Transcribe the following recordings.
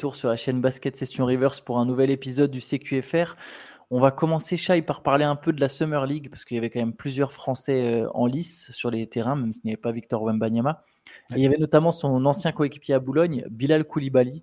retour sur la chaîne Basket Session Reverse pour un nouvel épisode du CQFR. On va commencer, Shai, par parler un peu de la Summer League, parce qu'il y avait quand même plusieurs Français euh, en lice sur les terrains, même s'il n'y avait pas Victor Wembanyama. il y avait notamment son ancien coéquipier à Boulogne, Bilal Koulibaly,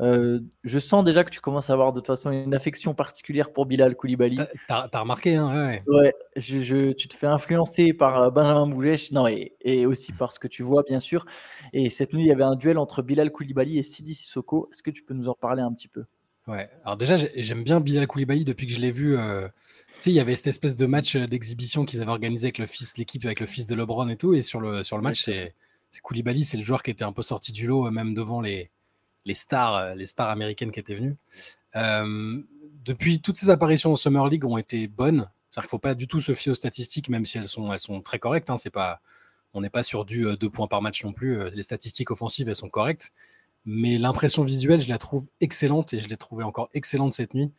euh, je sens déjà que tu commences à avoir de toute façon une affection particulière pour Bilal Koulibaly. T'as as remarqué, hein Ouais, ouais je, tu te fais influencer par euh, Benjamin Boulech, non, et, et, aussi par ce que tu vois, bien sûr. Et cette nuit, il y avait un duel entre Bilal Koulibaly et Sidi Sissoko. Est-ce que tu peux nous en parler un petit peu? Ouais, alors déjà, j'aime bien Bilal Koulibaly depuis que je l'ai vu. Euh, tu sais, il y avait cette espèce de match d'exhibition qu'ils avaient organisé avec le fils, l'équipe avec le fils de LeBron et tout. Et sur le, sur le match, c'est Koulibaly, c'est le joueur qui était un peu sorti du lot, même devant les les stars, euh, les stars américaines qui étaient venues. Euh, depuis, toutes ces apparitions en Summer League ont été bonnes. Il ne faut pas du tout se fier aux statistiques, même si elles sont, très correctes. Hein. On n'est pas sur du 2 euh, points par match non plus. Les statistiques offensives, elles sont correctes. Mais l'impression visuelle, je la trouve excellente et je l'ai trouvée encore excellente cette nuit.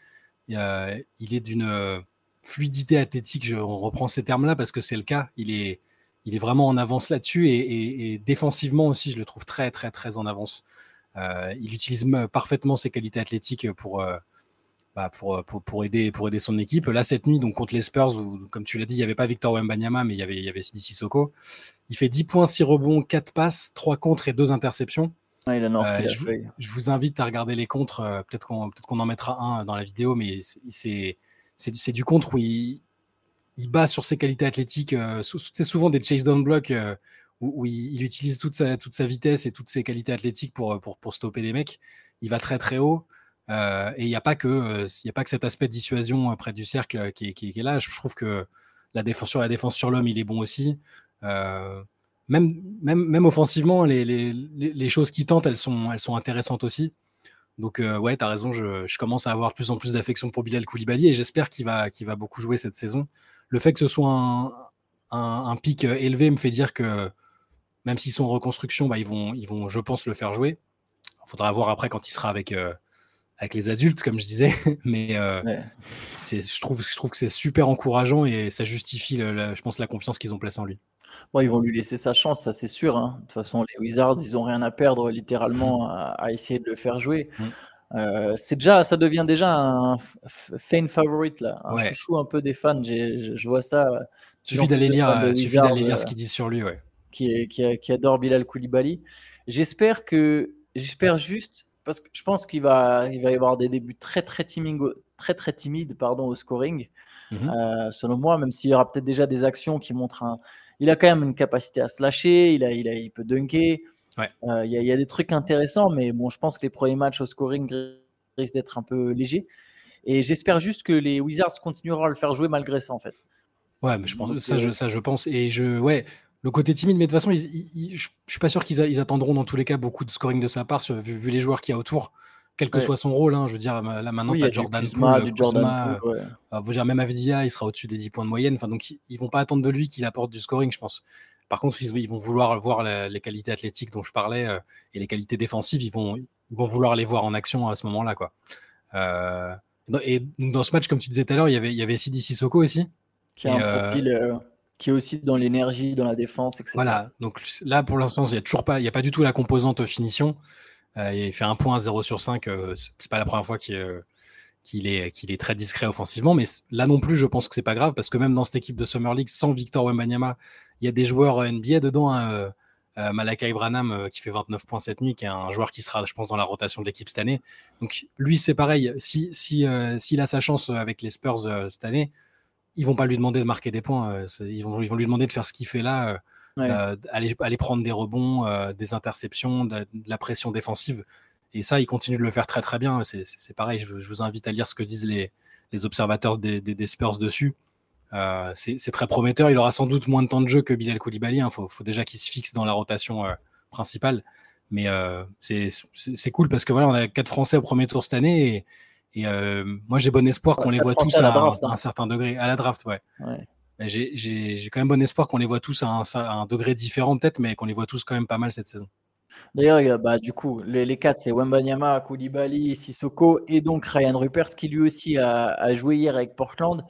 il est d'une fluidité athlétique, je, on reprend ces termes-là parce que c'est le cas. Il est, il est vraiment en avance là-dessus et, et, défensivement aussi, je le trouve très, très, très en avance. Euh, il utilise parfaitement ses qualités athlétiques pour, euh, bah, pour, pour, pour, aider, pour aider son équipe. Là, cette nuit, donc contre les Spurs, où, comme tu l'as dit, il n'y avait pas Victor Wembanyama, mais il y avait, il y avait Sidi Sissoko. Il fait 10 points, 6 rebonds, 4 passes, 3 contres et 2 interceptions. Ah, euh, je, vous, je, vous invite à regarder les contres. Peut-être qu'on peut qu'on en mettra un dans la vidéo, mais c'est du contre où il, il bat sur ses qualités athlétiques. c'est souvent des chase down blocks où, il, utilise toute sa, vitesse et toutes ses qualités athlétiques pour, stopper les mecs. Il va très très haut. Euh, et il n'y a, pas que, euh, a pas que cet aspect de dissuasion près du cercle qui, qui, est là. Je trouve que la défense sur la défense sur l'homme, il est bon aussi. Euh, même, offensivement, les, choses qui tentent, elles sont, intéressantes aussi. Donc, ouais, tu as raison, je, commence à avoir plus en plus d'affection pour Bilal Koulibaly et j'espère qu'il va, qu'il va beaucoup jouer cette saison. Le fait que ce soit un, un pic élevé me fait dire que même s'ils sont en reconstruction, bah, ils, vont, ils vont, je pense, le faire jouer. Il faudra voir après quand il sera avec, euh, avec les adultes, comme je disais. Mais euh, je, trouve, je trouve que c'est super encourageant et ça justifie, je pense, la confiance qu'ils ont placée en lui. Bon, ils vont lui laisser sa chance, ça c'est sûr. Hein. De toute façon, les Wizards, ils n'ont rien à perdre littéralement à, essayer de le faire jouer. Mm. Euh, c'est déjà, ça devient déjà un fan favorite là, un chouchou un peu des fans. Je vois ça. Suffit d'aller lire, suffit d'aller lire ce qu'ils disent sur lui, ouais qui, qui, adore Bilal Koulibaly. J'espère que, j'espère juste, parce que je pense qu'il va, il va y avoir des débuts très très timides, très très timides, pardon, au scoring. Mhm. Euh, selon moi, même s'il y aura peut-être déjà des actions qui montrent un, il a quand même une capacité à se lâcher, il a, il a, il peut dunker. Euh, il, y a, il, y a, des trucs intéressants, mais bon, je pense que les premiers matchs au scoring risquent d'être un peu légers. Et j'espère juste que les Wizards continueront à le faire jouer malgré ça, en fait. Ouais, mais je pense, ça, je, ça, je pense. Et je, ouais, le côté timide, mais de toute façon, je ne suis pas sûr qu'ils attendront dans tous les cas beaucoup de scoring de sa part, vu, les joueurs qu'il y a autour, quel que soit son rôle. Hein, je veux dire, là maintenant, tu as Jordan Poole, Kuzma, euh, dire, même Avdia, il sera au-dessus des 10 points de moyenne. Enfin, donc, ils vont pas attendre de lui qu'il apporte du scoring, je pense. Par contre, ils, vont vouloir voir les qualités athlétiques dont je parlais euh, et les qualités défensives, ils vont, ils vont vouloir les voir en action à ce moment-là. quoi. Euh, et dans ce match, comme tu disais tout à l'heure, il y avait, il y avait Sidi Sissoko aussi. Qui a un profil qui est aussi dans l'énergie, dans la défense, etc. Voilà, donc là pour l'instant, il n'y a toujours pas, il y a pas du tout la composante finition. Euh, il fait un point à 0 sur 5, euh, c'est pas la première fois euh, qu'il est, qu'il est très discret offensivement, mais là non plus, je pense que c'est pas grave parce que même dans cette équipe de Summer League, sans Victor Wembanyama, il y a des joueurs NBA dedans. Hein, Malakai Branham qui fait 29 points cette nuit, qui est un joueur qui sera, je pense, dans la rotation de l'équipe cette année. Donc lui, c'est pareil. Si, s'il a sa chance avec les Spurs cette année, ils vont pas lui demander de marquer des points. Euh, ils, vont, ils vont lui demander de faire ce qu'il fait là, euh, euh, aller, aller, prendre des rebonds, des interceptions, de, la pression défensive. Et ça, il continue de le faire très très bien. C'est pareil, je, vous invite à lire ce que disent les, les observateurs des, des, Spurs dessus. c'est très prometteur. Il aura sans doute moins de temps de jeu que Bilal Koulibaly. Il hein. faut, faut, déjà qu'il se fixe dans la rotation principale. Mais c'est cool parce que voilà, on a quatre Français au premier tour cette année et, et euh, moi, j'ai bon espoir qu'on les voit tous à, un, hein. certain degré. À la draft, ouais. J'ai quand même bon espoir qu'on les voit tous à un, degré différent, peut-être, mais qu'on les voit tous quand même pas mal cette saison. D'ailleurs, bah, du coup, les, les quatre, c'est Wembanyama, Koulibaly, Sissoko et donc Ryan Rupert qui lui aussi a, joué hier avec Portland.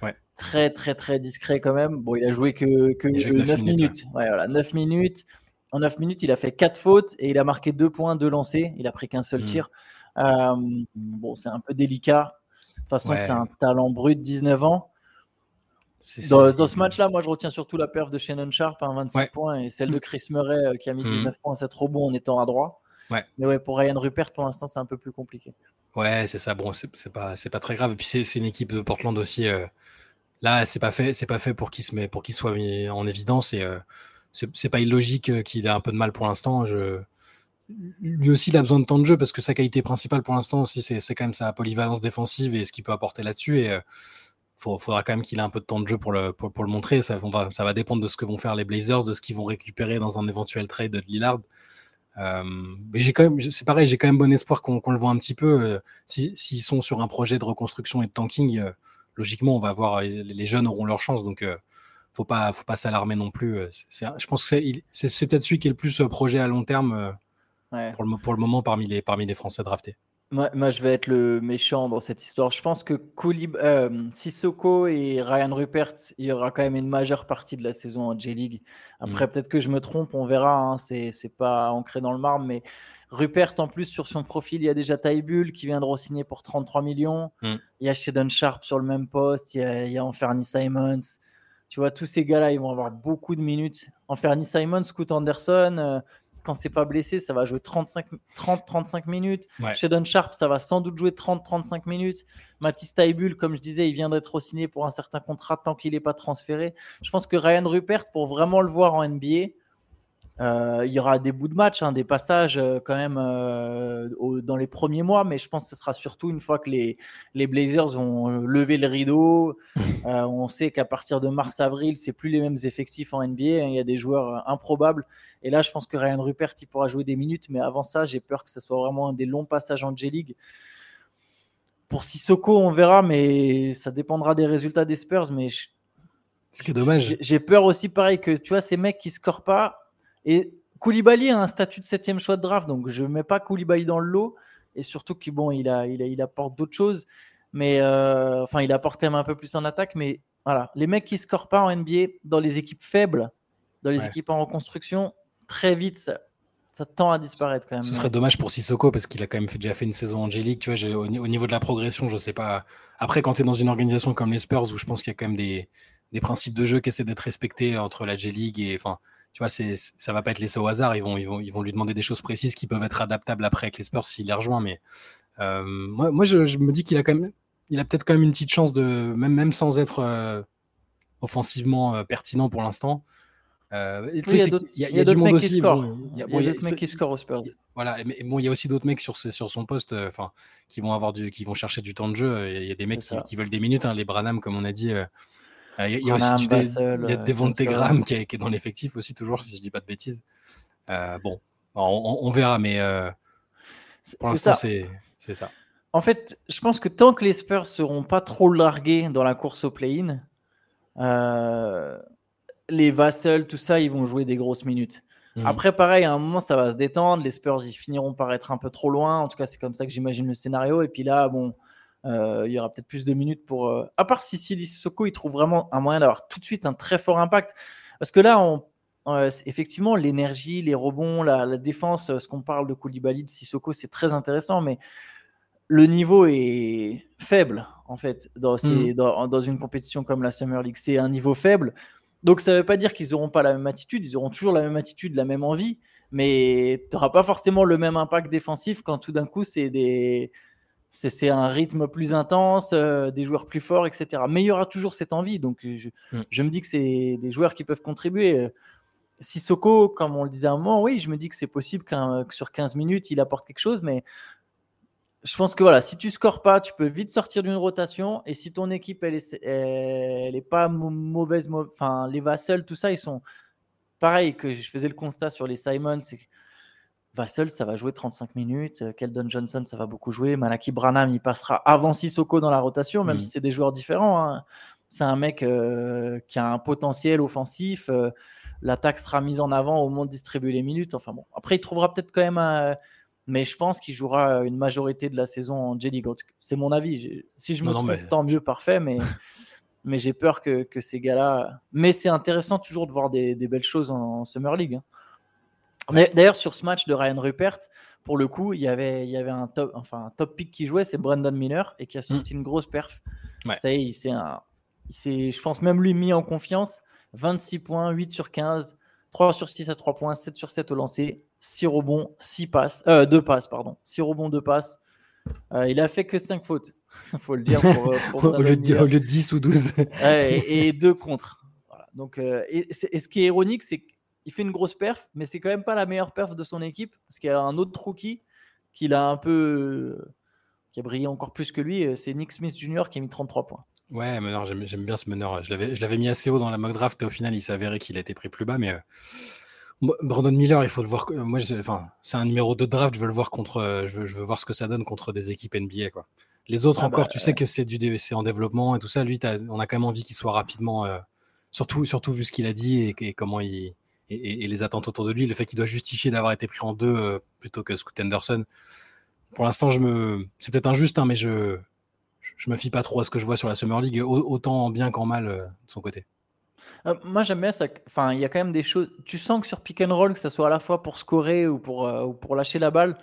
Ouais. Très, très, très discret quand même. Bon, il a joué que, que 9, minutes. Ouais. voilà, 9 minutes. En 9 minutes, il a fait 4 fautes et il a marqué 2 points, 2 lancés. Il a pris qu'un seul hmm. tir. Euh, bon, c'est un peu délicat. De toute façon, c'est un talent brut, 19 ans. Dans, ce match-là, moi, je retiens surtout la perf de Shannon Sharp, à 26 points, et celle de Chris Murray, euh, qui a mis 19 hmm. points, c'est trop bon en étant à droit. Ouais. Mais ouais, pour Ryan Rupert, pour l'instant, c'est un peu plus compliqué. Ouais, c'est ça. Bon, c'est pas, pas très grave. Et puis, c'est une équipe de Portland aussi. Euh, là, c'est pas fait, c'est pas fait pour qu'il se met, pour qu'il soit mis en évidence. Et euh, c'est pas illogique qu'il ait un peu de mal pour l'instant. Je... Lui aussi, il a besoin de temps de jeu parce que sa qualité principale pour l'instant aussi, c'est quand même sa polyvalence défensive et ce qu'il peut apporter là-dessus. Et il faudra quand même qu'il ait un peu de temps de jeu pour le, montrer. Ça, va, dépendre de ce que vont faire les Blazers, de ce qu'ils vont récupérer dans un éventuel trade de Lillard. Euh, j'ai c'est pareil, j'ai quand même bon espoir qu'on le voit un petit peu. Euh, s'ils sont sur un projet de reconstruction et de tanking, euh, logiquement, on va voir les jeunes auront leur chance. Donc, faut pas, faut pas s'alarmer non plus. je pense que c'est peut-être celui qui est le plus projet à long terme pour, le, pour le moment parmi les, parmi les Français draftés. Moi, je vais être le méchant dans cette histoire. Je pense que euh, Sissoko et Ryan Rupert, il y aura quand même une majeure partie de la saison en J-League. Après, mm. peut-être que je me trompe, on verra. Hein, c'est, pas ancré dans le marbre, mais Rupert, en plus, sur son profil, il y a déjà Taibul qui vient de re-signer pour 33 millions. Mm. Il y a Shedon Sharp sur le même poste. Il y a, il y a Simons. Tu vois, tous ces gars-là, ils vont avoir beaucoup de minutes. Enferny Simons, Scoot Anderson, euh, quand c'est pas blessé, ça va jouer 30-35 minutes. Chez Don Sharp, ça va sans doute jouer 30-35 minutes. Mathis Taibul, comme je disais, il vient d'être signé pour un certain contrat tant qu'il n'est pas transféré. Je pense que Ryan Rupert, pour vraiment le voir en NBA, il y aura des bouts de match, hein, des passages euh, quand même euh, dans les premiers mois, mais je pense que ce sera surtout une fois que les, les Blazers ont levé le rideau. on sait qu'à partir de mars-avril, c'est plus les mêmes effectifs en NBA. Hein, il y a des joueurs improbables. Et là, je pense que Ryan Rupert, il pourra jouer des minutes, mais avant ça, j'ai peur que ce soit vraiment un des longs passages en J-League. Pour Sissoko, on verra, mais ça dépendra des résultats des Spurs. Mais ce qui est dommage. J'ai peur aussi, pareil, que tu vois, ces mecs qui scorent pas, et Koulibaly a un statut de septième choix de draft, donc je ne mets pas Koulibaly dans le lot. Et surtout qu'il bon, il, a, il, il apporte d'autres choses. Mais euh, enfin, il apporte quand même un peu plus en attaque. Mais voilà, les mecs qui ne scorent pas en NBA dans les équipes faibles, dans les équipes en reconstruction, très vite, ça, ça, tend à disparaître quand même. Ce serait dommage pour Sissoko parce qu'il a quand même déjà fait une saison angélique. Tu vois, au, au, niveau de la progression, je ne sais pas. Après, quand tu es dans une organisation comme les Spurs où je pense qu'il y a quand même des, des principes de jeu qui essaient d'être respectés entre la G-League et enfin tu vois, c'est, ça va pas être laissé au hasard. Ils vont, ils vont, ils vont lui demander des choses précises qui peuvent être adaptables après avec les Spurs s'il les rejoint. Mais euh, moi, moi je, me dis qu'il a quand même, il a peut-être quand même une petite chance de, même, même sans être euh, offensivement euh, pertinent pour l'instant. il y a, du monde aussi. il y a, d'autres mecs qui scorent aux Spurs. Voilà, mais bon, il y a aussi d'autres mecs sur, sur son poste, enfin, qui vont avoir du, qui vont chercher du temps de jeu. Il y a des mecs qui, veulent des minutes, hein, les Branham, comme on a dit. Il y, a aussi des, il y a Devon Tegram qui, qui, est dans l'effectif aussi, toujours, si je dis pas de bêtises. Euh, bon, on, verra, mais euh, pour l'instant, c'est ça. En fait, je pense que tant que les Spurs seront pas trop largués dans la course au play-in, euh, les Vassell, tout ça, ils vont jouer des grosses minutes. Mmh. Après, pareil, à un moment, ça va se détendre. Les Spurs, ils finiront par être un peu trop loin. En tout cas, c'est comme ça que j'imagine le scénario. Et puis là, bon, euh, il y aura peut-être plus de minutes pour. Euh, à part si Sidi Soko il trouve vraiment un moyen d'avoir tout de suite un très fort impact. Parce que là, on, euh, effectivement, l'énergie, les rebonds, la, défense, ce qu'on parle de Koulibaly, de Sissoko, c'est très intéressant, mais le niveau est faible, en fait, dans, mmh. dans, dans, une compétition comme la Summer League. C'est un niveau faible. Donc, ça ne veut pas dire qu'ils n'auront pas la même attitude, ils auront toujours la même attitude, la même envie, mais tu n'auras pas forcément le même impact défensif quand tout d'un coup, c'est des c'est un rythme plus intense, euh, des joueurs plus forts, etc. Mais il y aura toujours cette envie. Donc, je, mm. me dis que c'est des joueurs qui peuvent contribuer. Euh, Sissoko, comme on le disait à un moment, oui, je me dis que c'est possible que sur 15 minutes, il apporte quelque chose. Mais je pense que voilà, si tu scores pas, tu peux vite sortir d'une rotation. Et si ton équipe, elle est, elle est pas mauvaise, enfin, les Vassels, tout ça, ils sont pareil que je faisais le constat sur les Simons. C'est Vassell, ça va jouer 35 minutes. Euh, Keldon Johnson, ça va beaucoup jouer. Malaki Branham, il passera avant Sissoko dans la rotation, même mm. si c'est des joueurs différents. Hein. C'est un mec euh, qui a un potentiel offensif. Euh, l'attaque sera mise en avant au moment de distribuer les minutes. Enfin bon, après, il trouvera peut-être quand même un... Mais je pense qu'il jouera une majorité de la saison en J-League. C'est mon avis. Si je me trompe, tant mieux, parfait. Mais, mais j'ai peur que, que ces gars-là. Mais c'est intéressant toujours de voir des, belles choses en, Summer League. Hein. D'ailleurs, sur ce match de Ryan Rupert, pour le coup, il y avait, il y avait un, top, enfin, un top pick qui jouait, c'est Brandon Miller, et qui a sorti mm. une grosse perf. Ça y est, il s'est, je pense, même lui mis en confiance. 26 points, 8 sur 15, 3 sur 6 à 3 points, 7 sur 7 au lancer, 6 rebonds, 6 passes, euh, 2 passes, pardon. 6 rebonds, 2 passes. Euh, il a fait que 5 fautes, il faut le dire. Pour, euh, pour au, lieu de, au, lieu de, 10 ou 12. et, 2 contre. Voilà. Donc, euh, et, et, ce qui est ironique, c'est qu'il fait une grosse perf, mais c'est quand même pas la meilleure perf de son équipe, parce qu'il y a un autre rookie qui a un peu. qui a brillé encore plus que lui, c'est Nick Smith Jr. qui a mis 33 points. Ouais, mais j'aime bien ce meneur. Je l'avais mis assez haut dans la mock draft et au final, il s'est avéré qu'il a été pris plus bas. Mais euh, Brandon Miller, il faut le voir. Moi, enfin, c'est un numéro 2 de draft. Je veux le voir contre. Euh, je veux, voir ce que ça donne contre des équipes NBA. Quoi. Les autres, ah encore, bah, tu sais que c'est du en développement et tout ça. Lui, on a quand même envie qu'il soit rapidement. Euh, surtout, surtout vu ce qu'il a dit et, comment il. Et, les attentes autour de lui, le fait qu'il doit justifier d'avoir été pris en deux plutôt que Scoot Anderson. Pour l'instant, je me, c'est peut-être injuste, hein, mais je, je me fie pas trop à ce que je vois sur la Summer League, autant bien qu'en mal euh, de son côté. Euh, moi, j'aime bien ça. Enfin, il y a quand même des choses. Tu sens que sur pick and roll, que ce soit à la fois pour scorer ou pour, euh, pour lâcher la balle,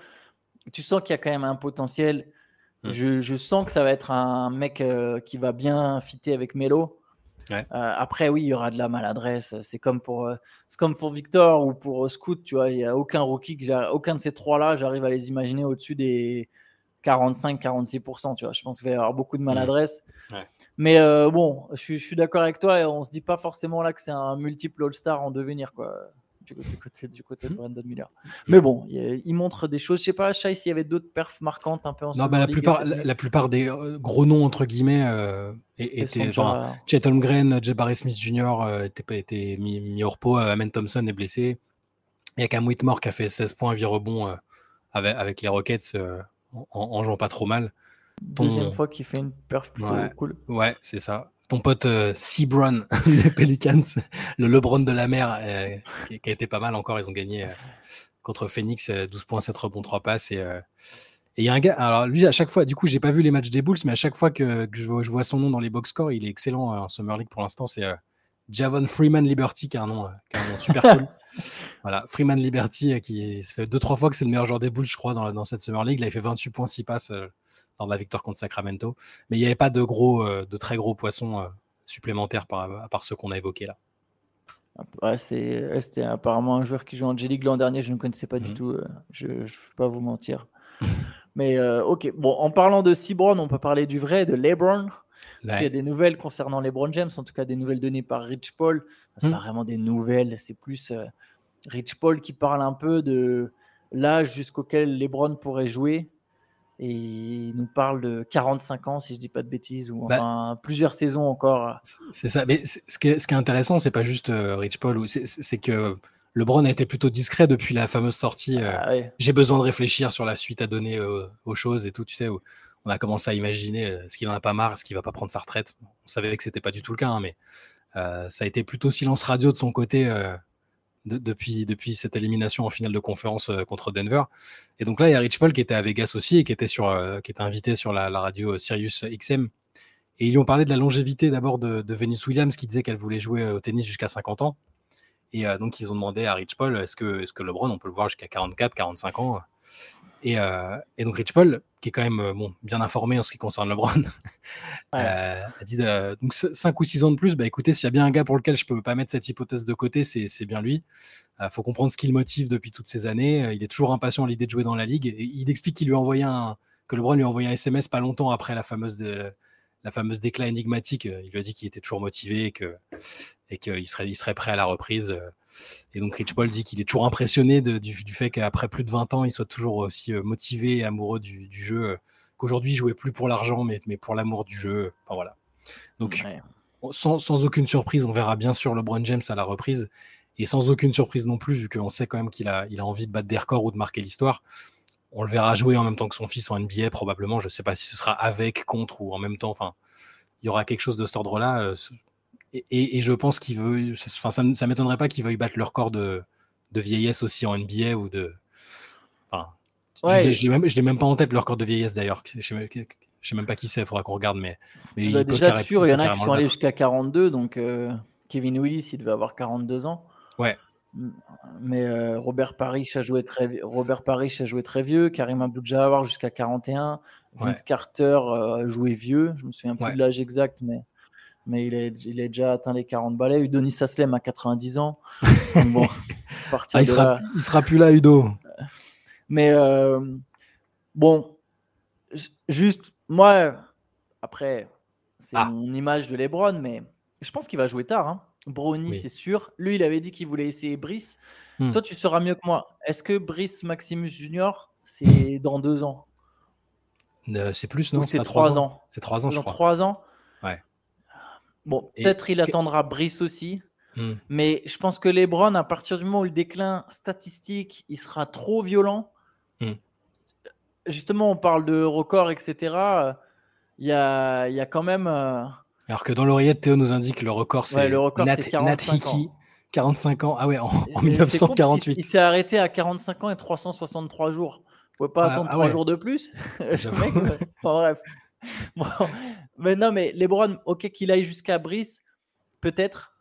tu sens qu'il y a quand même un potentiel. Hmm. Je, sens que ça va être un mec qui va bien fitter avec Melo. Après, oui, il y aura de la maladresse. C'est comme pour, c'est comme pour Victor ou pour Scoot. Tu vois, il n'y a aucun rookie, que aucun de ces trois-là, j'arrive à les imaginer au-dessus des, 45-46%. Tu vois, je pense qu'il va y avoir beaucoup de maladresse. Mais euh, bon, je, suis d'accord avec toi et on se dit pas forcément là que c'est un multiple All-Star en devenir, quoi. Du côté, du côté de mhm. Brandon Miller. Mais bon, il, montre des choses. Je sais pas, Chai, s'il y avait d'autres perfs marquantes un peu en Non, bah, la, plupart, la, plupart des euh, gros noms, entre guillemets, euh, étaient. Genre, Chet Holmgren, Jabari Smith Jr. était, était mis, mis, au repos. Amen Thompson est blessé. Il y a Cam Whitmore qui a fait 16 points, 8 rebonds avec, avec les Rockets en, jouant pas trop mal. Deuxième fois qu'il fait une perf plutôt cool. Ouais, c'est ça. Ton pote euh, Sebron des Pelicans, le LeBron de la mer, euh, qui, a été pas mal encore. Ils ont gagné euh, contre Phoenix, 12 points, 7 rebonds, 3 passes. Et il y a un gars, alors lui, à chaque fois, du coup, j'ai pas vu les matchs des Bulls, mais à chaque fois que, je, vois, son nom dans les box scores, il est excellent en Summer League pour l'instant. C'est Javon Freeman Liberty, qui a un nom, qui a un nom super cool. voilà, Freeman Liberty, euh, qui ça fait deux trois fois que c'est le meilleur joueur des Bulls, je crois, dans, dans cette Summer League. il a fait 28 points, 6 passes euh, lors de la victoire contre Sacramento. Mais il n'y avait pas de gros, euh, de très gros poissons supplémentaires par, à part ceux qu'on a évoqués là. Ouais, c'était apparemment un joueur qui joue en G-League l'an dernier, je ne connaissais pas du mmh. tout, je ne vais pas vous mentir. Mais ok, bon, en parlant de Cibron, on peut parler du vrai, de LeBron. Il y a des nouvelles concernant LeBron James, en tout cas des nouvelles données par Rich Paul. C'est mmh. pas vraiment des nouvelles, c'est plus euh, Rich Paul qui parle un peu de l'âge jusqu'auquel LeBron pourrait jouer. Et il nous parle de 45 ans, si je dis pas de bêtises, ou bah enfin plusieurs saisons encore. C'est ça. Mais ce qui est, ce qui est intéressant, c'est pas juste euh, Rich Paul, c'est que LeBron a été plutôt discret depuis la fameuse sortie. Euh, ah j'ai besoin de réfléchir sur la suite à donner aux choses et tout, tu sais on a commencé à imaginer euh, ce qu'il en a pas marre, ce qu'il va pas prendre sa retraite. On savait que c'était pas du tout le cas, hein, mais euh, ça a été plutôt silence radio de son côté euh, depuis, cette élimination en finale de conférence contre Denver. Et donc là, il y a Rich Paul qui était à Vegas aussi et qui était, invité sur la, radio Sirius XM. Et ils lui ont parlé de la longévité d'abord de, de, Venus Williams qui disait qu'elle voulait jouer au tennis jusqu'à 50 ans. Et donc ils ont demandé à Rich Paul est-ce que, est -ce que LeBron, on peut le voir jusqu'à 44, 45 ans euh, et, donc Rich Paul, qui est quand même euh, bon, bien informé en ce qui concerne LeBron, euh, a dit donc 5 ou 6 ans de plus, bah écoutez, s'il y a bien un gars pour lequel je peux pas mettre cette hypothèse de côté, c'est bien lui. Il faut comprendre ce qu'il motive depuis toutes ces années. il est toujours impatient à l'idée de jouer dans la ligue. Et il explique qu'il lui a envoyé un, que LeBron lui a envoyé un SMS pas longtemps après la fameuse, de, la fameuse déclat énigmatique. Il lui a dit qu'il était toujours motivé et qu'il et qu'il serait, il serait prêt à la reprise. Et donc Rich Paul dit qu'il est toujours impressionné du, fait qu'après plus de 20 ans, il soit toujours aussi euh, motivé et amoureux du, jeu, euh, qu'aujourd'hui il jouait plus pour l'argent, mais, mais pour l'amour du jeu. Enfin, voilà. Donc sans, sans, aucune surprise, on verra bien sûr LeBron James à la reprise. Et sans aucune surprise non plus, vu qu'on sait quand même qu'il a, il a envie de battre des records ou de marquer l'histoire. On le verra jouer en même temps que son fils en NBA, probablement. Je ne sais pas si ce sera avec, contre ou en même temps. Enfin, il y aura quelque chose de cet ordre-là. Euh, et, je pense qu'il veut. Enfin, ça, ça m'étonnerait pas qu'il veuille battre le record de, de, vieillesse aussi en NBA ou de. Enfin, je ne l'ai même pas en tête le record de vieillesse d'ailleurs. Je sais, sais même pas qui c'est, il faudra qu'on regarde. Mais, mais bah, déjà sûr, il y en a qui sont allés jusqu'à 42. Donc euh, Kevin Willis, il devait avoir 42 ans. Ouais. Mais euh, Robert Parrish a joué très Robert Parrish a joué très vieux, Karim Abdul-Jabbar jusqu'à 41, Vince Carter a joué vieux, je me souviens plus de l'âge exact, mais mais il, est, il a déjà atteint les 40 balais. Udonis Saslem a 90 ans. bon, ah, il, sera, il sera plus là, Udo. Mais euh, bon, juste, moi, après, c'est ah. mon image de Lebron, mais je pense qu'il va jouer tard. Hein. Brownie, c'est sûr. Lui, il avait dit qu'il voulait essayer Brice. Hmm. Toi, tu seras mieux que moi. Est-ce que Brice Maximus Junior, c'est dans deux ans? Euh, C'est plus, non C'est trois ans. C'est trois ans, je crois. Trois ans? Ouais. Bon, peut-être il attendra Brice aussi. Hmm. Mais je pense que Lebron, à partir du moment où le déclin statistique, il sera trop violent. Hmm. Justement, on parle de record, etc. Il y a, y a quand même. Euh, alors que dans l'oreillette, Théo nous indique le record, c'est Nat, 45 ans. 45 ans. Ah ouais, en, 1948. Il, s'est arrêté à 45 ans et 363 jours. Vous pouvez pas attendre ah 3 jours de plus enfin, bref. Mais non, mais Lebron, ok qu'il aille jusqu'à Brice, peut-être,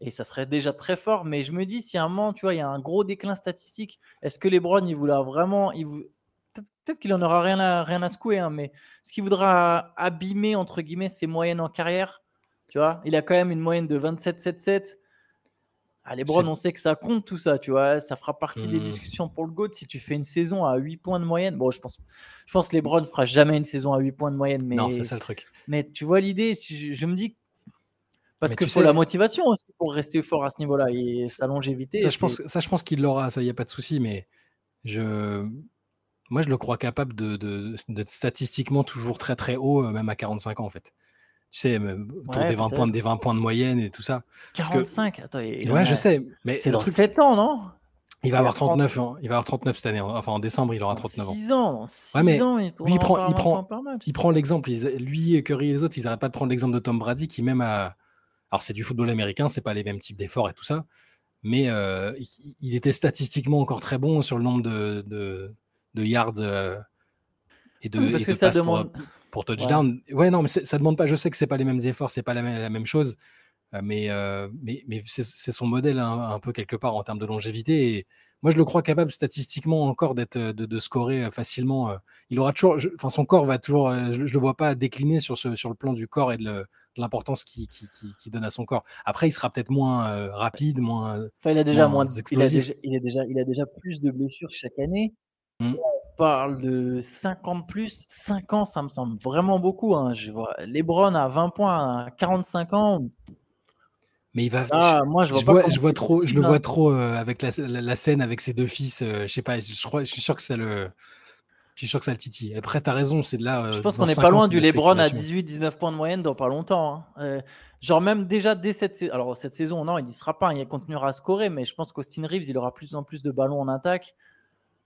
et ça serait déjà très fort, mais je me dis, si à un moment, tu vois, il y a un gros déclin statistique, est-ce que Lebron, il voulait vraiment. Il Peut-être qu'il en aura rien à, rien à secouer, hein, mais ce qu'il voudra abîmer, entre guillemets, ses moyennes en carrière, tu vois, il a quand même une moyenne de 27-7-7. À Lebron, on sait que ça compte tout ça, tu vois. Ça fera partie des hmm. discussions pour le GOAT. Si tu fais une saison à 8 points de moyenne, bon, je pense, je pense que Lebron fera jamais une saison à 8 points de moyenne. Mais, non, c'est ça le truc. Mais tu vois l'idée, je, me dis. Parce que c'est la motivation aussi pour rester fort à ce niveau-là et sa longévité. Ça, je pense, ça, je pense qu'il l'aura, ça, il n'y a pas de souci, mais je. Moi, je le crois capable d'être de, statistiquement toujours très très haut, même à 45 ans en fait. Tu sais, autour des, 20 points, des 20 points de moyenne et tout ça. 45 Attends, Ouais, je sais. Mais c'est dans 7 ans, non? Il va avoir 39 ans. Il va avoir 39 cette année. Enfin, en décembre, il aura 39 ans. 6 ans. 6 ouais, mais ans, il, lui, il prend, il prend, il prend l'exemple. Lui, Curry et les autres, ils n'arrêtent pas de prendre l'exemple de Tom Brady, qui même a. Alors, c'est du football américain, c'est pas les mêmes types d'efforts et tout ça. Mais euh, il, était statistiquement encore très bon sur le nombre de, de, de yards euh, et de, et de ça passes demande... pour, touchdown. Ouais. non, mais ça demande pas. Je sais que c'est pas les mêmes efforts, c'est pas la même, la même chose. Euh, mais, mais, mais c'est son modèle un, peu quelque part en termes de longévité. Et moi, je le crois capable statistiquement encore d'être de, de, scorer facilement. Il aura toujours, enfin, son corps va toujours. Je, ne le vois pas décliner sur, ce, sur le plan du corps et de l'importance qu'il qui, qui, donne à son corps. Après, il sera peut-être moins rapide, moins. Enfin, il a déjà moins, il, a déjà, il, a déjà, il a déjà plus de blessures chaque année. Mmh. On parle de 50 plus. 5 ans, ça me semble vraiment beaucoup. Hein. Je vois Lebron à 20 points à 45 ans. Mais il va. Ah, moi, je vois, je vois, trop, je le vois trop euh, avec la, scène avec ses deux fils. Euh, je sais pas. Je crois, je suis sûr que ça le. Je suis sûr que ça le titille. Après, tu as raison, c'est de là. Euh, je pense qu'on n'est pas loin du Lebron à 18-19 points de moyenne dans pas longtemps. Hein. genre, même déjà dès cette saison. Alors, cette saison, non, il ne sera pas. Il continuera à scorer, mais je pense qu'Austin Reeves, il aura plus en plus de ballons en attaque.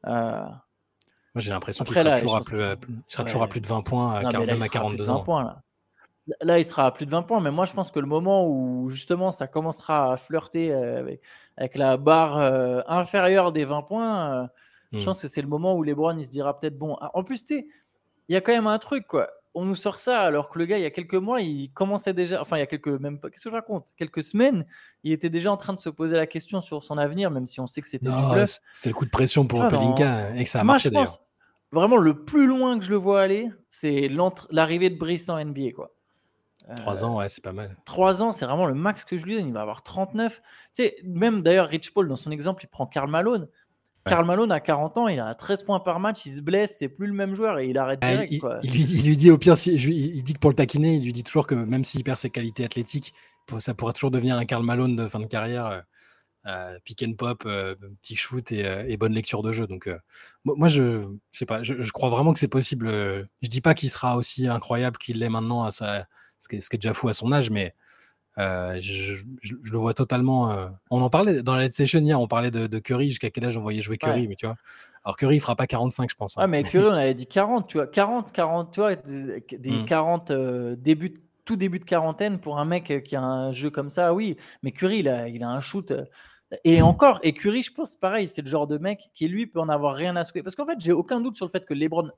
Moi, j'ai l'impression qu'il sera, toujours, à plus, sera toujours à plus de 20 points, à même à 42 ans. Points, là. là. il sera à plus de 20 points, mais moi, je pense que le moment où justement ça commencera à flirter euh, avec, la barre euh, inférieure des 20 points, euh, je hmm. pense que c'est le moment où LeBron il se dira peut-être bon. Ah, en plus, il y a quand même un truc, quoi on nous sort ça alors que le gars, il y a quelques mois, il commençait déjà, enfin, il y a quelques, même pas, qu'est-ce que je raconte? Quelques semaines, il était déjà en train de se poser la question sur son avenir, même si on sait que c'était du bluff. C'est le coup de pression pour ah Pelinka et que ça a marché d'ailleurs. Vraiment, le plus loin que je le vois aller, c'est l'arrivée de Brice en NBA, quoi. Trois ans, ouais, c'est pas mal. Trois ans, c'est vraiment le max que je lui donne. Il va avoir 39. Tu sais, même d'ailleurs, Rich Paul, dans son exemple, il prend Karl Malone. Karl Malone a 40 ans, il a 13 points par match, il se blesse, c'est plus le même joueur et il arrête ah, direct. Il, lui, dit au pire, il, dit que pour le taquiner, il lui dit toujours que même s'il perd ses qualités athlétiques, ça pourrait toujours devenir un Karl Malone de fin de carrière. Euh, euh, pick and pop, euh, petit shoot et, bonne lecture de jeu. Donc, moi, je, sais pas, je, crois vraiment que c'est possible. Je dis pas qu'il sera aussi incroyable qu'il l'est maintenant, à sa, ce qui est déjà fou à son âge, mais euh, je, le vois totalement. Euh, on en parlait dans la Let's Session hier, on parlait de, Curry, jusqu'à quel âge on voyait jouer Curry, mais tu vois. Alors Curry, il fera pas 45, je pense. Hein. Ah, mais Curry, on avait dit 40, tu vois. 40, 40, tu vois, des, 40 hmm. euh, tout début de quarantaine pour un mec qui a un jeu comme ça, oui. Mais Curry, il a, il a un shoot. Et encore, et Curry, je pense, pareil, c'est le genre de mec qui, lui, peut en avoir rien à secouer. Parce qu'en fait, j'ai aucun doute sur le fait que LeBron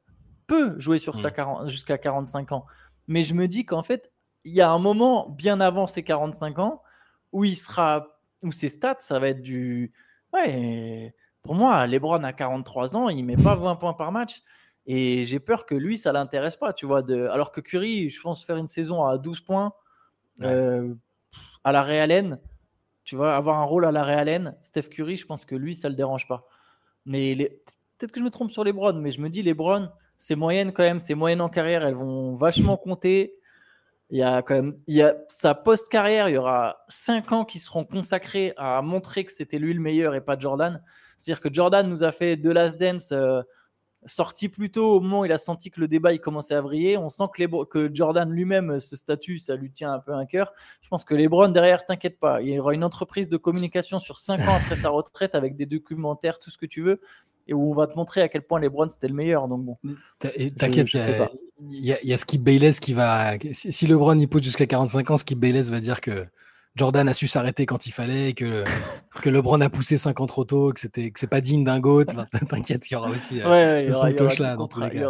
peut jouer sur sa hmm. jusqu'à 45 ans. Mais je me dis qu'en fait, il y a un moment bien avant ses 45 ans où il sera, où ses stats, ça va être du, Ouais, pour moi, LeBron a 43 ans, il met pas 20 points par match. Et j'ai peur que lui, ça l'intéresse pas, tu vois. De... Alors que Curry, je pense faire une saison à 12 points euh, à la Real tu vois, avoir un rôle à la Real Steph Curry, je pense que lui, ça le dérange pas. Mais les... peut-être que je me trompe sur LeBron, mais je me dis LeBron, c'est moyenne quand même, c'est moyenne en carrière, elles vont vachement compter. Il y a quand même, il y a sa post-carrière, il y aura 5 ans qui seront consacrés à montrer que c'était lui le meilleur et pas Jordan. C'est-à-dire que Jordan nous a fait de Last Dance euh, sorti plus tôt au moment où il a senti que le débat il commençait à vriller. On sent que, les, que Jordan lui-même, ce statut, ça lui tient un peu un cœur. Je pense que LeBron derrière, t'inquiète pas, il y aura une entreprise de communication sur 5 ans après sa retraite avec des documentaires, tout ce que tu veux, et où on va te montrer à quel point LeBron c'était le meilleur. Donc bon. T'inquiète, il y, a Skip Bayless qui va. Si LeBron il pousse jusqu'à 45 ans, Skip Bayless va dire que Jordan a su s'arrêter quand il fallait, que, que LeBron a poussé 5 ans trop tôt, que c'était que c'est pas digne d'un GOAT. T'inquiète, il y aura aussi euh, son cloche là. Il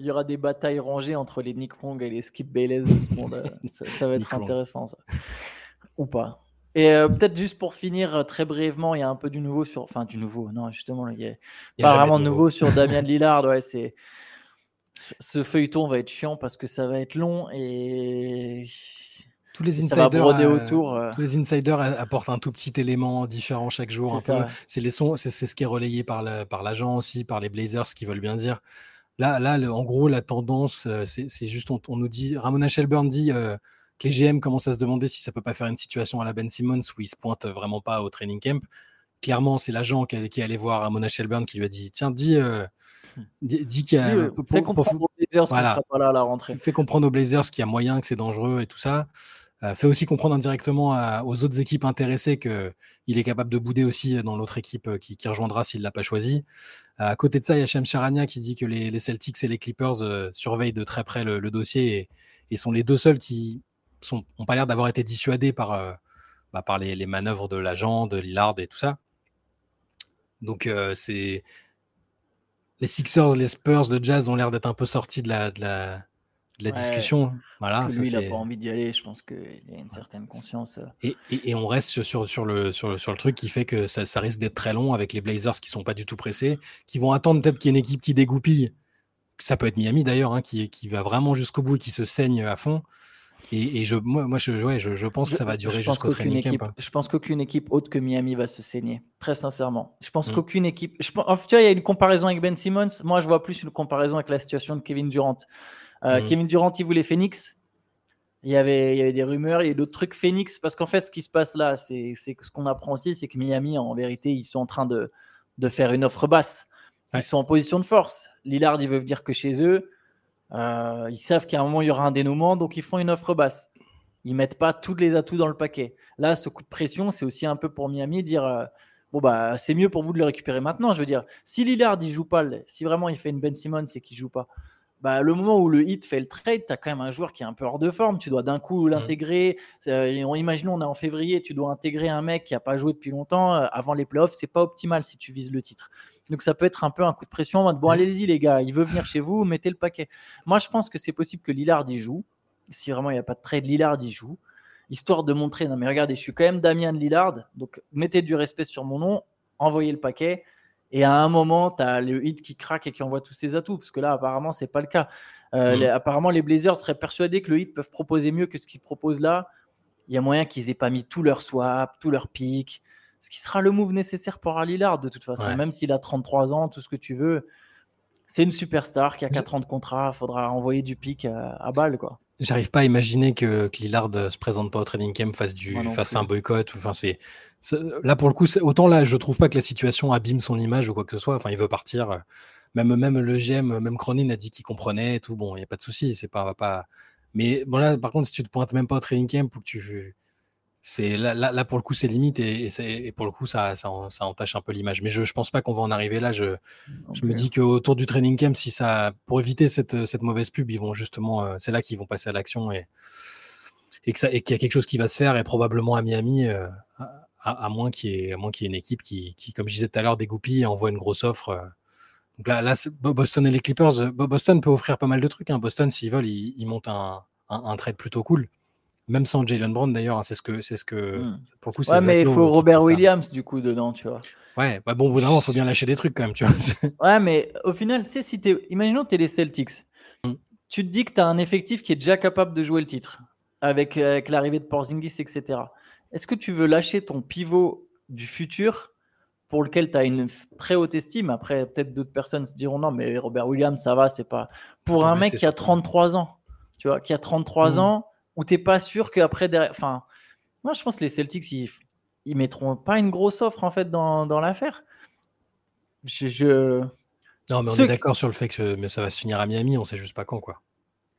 y, aura, des batailles rangées entre les Nick Wrong et les Skip Bayless de ce monde. ça, va être intéressant, ça. Ou pas. Et euh, peut-être juste pour finir euh, très brièvement, il y a un peu du nouveau sur. Enfin, du nouveau, non, justement, il y a, pas vraiment de nouveau, sur Damien Lillard. Ouais, c'est. Ce feuilleton va être chiant parce que ça va être long et tous les insiders, autour, euh. tous les insiders apportent un tout petit élément différent chaque jour. C'est les sons, c'est ce qui est relayé par l'agent aussi, par les Blazers, ce qui veulent bien dire. Là, là, en gros, la tendance, euh, c'est juste, on, nous dit, Ramona Shelburne dit euh, que les GM commencent à se demander si ça peut pas faire une situation à la Ben Simmons où il se pointe vraiment pas au training camp. Clairement, c'est l'agent qui, qui, est allé voir Ramona Shelburne qui lui a dit, tiens, dis, dis, qu'il y a, comprendre aux Blazers voilà, pas là à la rentrée. Fait comprendre aux Blazers qu'il y a moyen, que c'est dangereux et tout ça. Euh, fait aussi comprendre indirectement aux autres équipes intéressées qu'il est capable de bouder aussi dans l'autre équipe euh, qui, rejoindra s'il ne l'a pas choisi. Euh, à côté de ça, il y a Shem Charania qui dit que les, Celtics et les Clippers surveillent de très près le, dossier et, sont les deux seuls qui n'ont pas l'air d'avoir été dissuadés par, bah, par les, manœuvres de l'agent, de Lillard et tout ça. Donc c'est les Sixers, les Spurs, le Jazz ont l'air d'être un peu sortis de la discussion. Voilà, lui, il n'a pas envie d'y aller. Je pense qu'il a une certaine conscience. Euh. Et, on reste sur, sur, le, sur, sur le truc qui fait que ça, risque d'être très long avec les Blazers qui sont pas du tout pressés, qui vont attendre peut-être qu'il y ait une équipe qui dégoupille. Ça peut être Miami d'ailleurs, hein, qui, qui va vraiment jusqu'au bout et qui se saigne à fond. Et, je, moi, moi je, ouais, je, pense que ça va durer jusqu'au training camp. Hein. Je pense qu'aucune équipe autre que Miami va se saigner, très sincèrement. Je pense mm. qu'aucune équipe. Je, en fait, il y a une comparaison avec Ben Simmons. Moi, je vois plus une comparaison avec la situation de Kevin Durant. Euh, mm. Kevin Durant, il voulait Phoenix. Il y, avait, il y avait des rumeurs, il y a d'autres trucs Phoenix, parce qu'en fait, ce qui se passe là, c'est ce qu'on apprend aussi, c'est que Miami, en vérité, ils sont en train de, de faire une offre basse. Ils sont en position de force. Lillard, il veut venir que chez eux. Euh, ils savent qu'à un moment, il y aura un dénouement, donc ils font une offre basse. Ils mettent pas tous les atouts dans le paquet. Là, ce coup de pression, c'est aussi un peu pour Miami dire euh, bon bah c'est mieux pour vous de le récupérer maintenant. Je veux dire, si Lillard il joue pas, si vraiment il fait une Ben Simmons et qu'il joue pas, bah, le moment où le hit fait le trade, tu as quand même un joueur qui est un peu hors de forme. Tu dois d'un coup mmh. l'intégrer. Euh, imaginons, on est en février, tu dois intégrer un mec qui n'a pas joué depuis longtemps. Euh, avant les playoffs, c'est pas optimal si tu vises le titre. Donc ça peut être un peu un coup de pression. Bon, mmh. allez-y les gars, il veut venir chez vous, mettez le paquet. Moi, je pense que c'est possible que Lillard y joue. Si vraiment il n'y a pas de trade, Lillard y joue. Histoire de montrer, non mais regardez, je suis quand même Damien Lillard, donc mettez du respect sur mon nom, envoyez le paquet. Et à un moment, tu as le hit qui craque et qui envoie tous ses atouts, parce que là, apparemment, c'est pas le cas. Euh, mm. apparemment, les Blazers seraient persuadés que le hit peuvent proposer mieux que ce qu'ils proposent là. Il y a moyen qu'ils aient pas mis tout leur swap, tout leur pick, ce qui sera le move nécessaire pour Lillard de toute façon, même s'il a 33 ans, tout ce que tu veux. C'est une superstar qui a 4 ans de contrat, il faudra envoyer du pick à, à balle. quoi. J'arrive pas à imaginer que, que Lillard se présente pas au training camp, fasse, du, fasse un boycott. Enfin, c'est, là, pour le coup, autant là, je trouve pas que la situation abîme son image ou quoi que ce soit. Enfin, il veut partir. Euh, même, même le GM, même Cronin a dit qu'il comprenait et tout. Bon, il n'y a pas de souci. C'est pas, pas. Mais bon, là, par contre, si tu te pointes même pas au training camp ou que tu. C'est, là, là, pour le coup, c'est limite et, et, pour le coup, ça, ça, ça entache un peu l'image. Mais je, je pense pas qu'on va en arriver là. Je, je me dis qu'autour du training camp, si ça, pour éviter cette, cette mauvaise pub, ils vont justement, euh, c'est là qu'ils vont passer à l'action et, et qu'il y a quelque chose qui va se faire et probablement à Miami, euh, à, moins qu'il y, qu y ait une équipe qui, qui, comme je disais tout à l'heure, dégoupille et envoie une grosse offre. Euh. Donc là, là Boston et les Clippers, Boston peut offrir pas mal de trucs. Hein. Boston, s'ils veulent, ils, montent un, un, trade plutôt cool. Même sans Jalen Brown d'ailleurs, hein, c'est ce que, c'est ce que, Hmm. pour le coup, Ouais, mais il faut Robert. Williams du coup dedans, tu vois. Ouais, bah bon, au bout d'un moment, faut bien lâcher des trucs quand même, tu vois. Ouais, mais au final, tu sais, si t'es, imaginons que tu es les Celtics. Mm. Tu te dis que tu as un effectif qui est déjà capable de jouer le titre avec, euh, avec l'arrivée de Porzingis, etc. Est-ce que tu veux lâcher ton pivot du futur pour lequel tu as une très haute estime? Après, peut-être d'autres personnes se diront non, mais Robert Williams, ça va, c'est pas. Pour Non, un mec qui a surtout- 33 ans, tu vois, qui a 33 Mm. ans, où t'es pas sûr qu'après, derrière... enfin, moi je pense que les Celtics, ils, ils mettront pas une grosse offre en fait dans, dans l'affaire. Je, je- Non, mais on Ceux est qui- d'accord sur le fait que mais ça va se finir à Miami, on sait juste pas quand, quoi.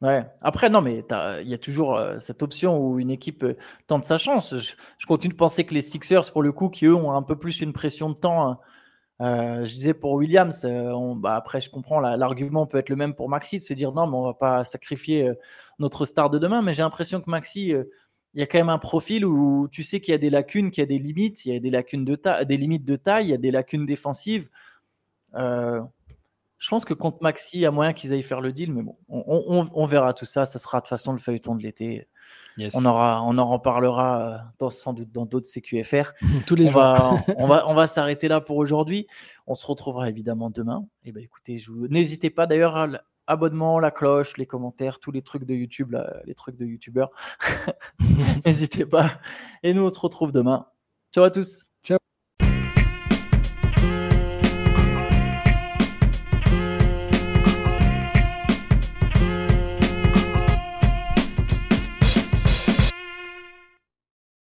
Ouais. Après, non, mais il y a toujours euh, cette option où une équipe euh, tente sa chance. Je, je continue de penser que les Sixers, pour le coup, qui eux ont un peu plus une pression de temps. hein. Euh, je disais pour Williams, euh, bah, après, je comprends, la- l'argument peut être le même pour Maxi, de se dire non, mais on va pas sacrifier euh, notre star de demain. Mais j'ai l'impression que Maxi, il y a quand même un profil où tu sais qu'il y a des lacunes, qu'il y a des limites, il y a des lacunes de des limites de taille, il y a des lacunes défensives. Je pense que contre Maxi, il y a moyen qu'ils aillent faire le deal, mais bon, on, on- on verra tout ça. Ça sera de toute façon le feuilleton de l'été. Yes. On, aura, on en reparlera euh, dans, sans doute dans d'autres CQFR. Tous les On jours. va, on va, on va s'arrêter là pour aujourd'hui. On se retrouvera évidemment demain. Et ben écoutez, je vous... n'hésitez pas d'ailleurs à l'abonnement, la cloche, les commentaires, tous les trucs de YouTube, là, les trucs de YouTubeurs. n'hésitez pas. Et nous, on se retrouve demain. Ciao à tous.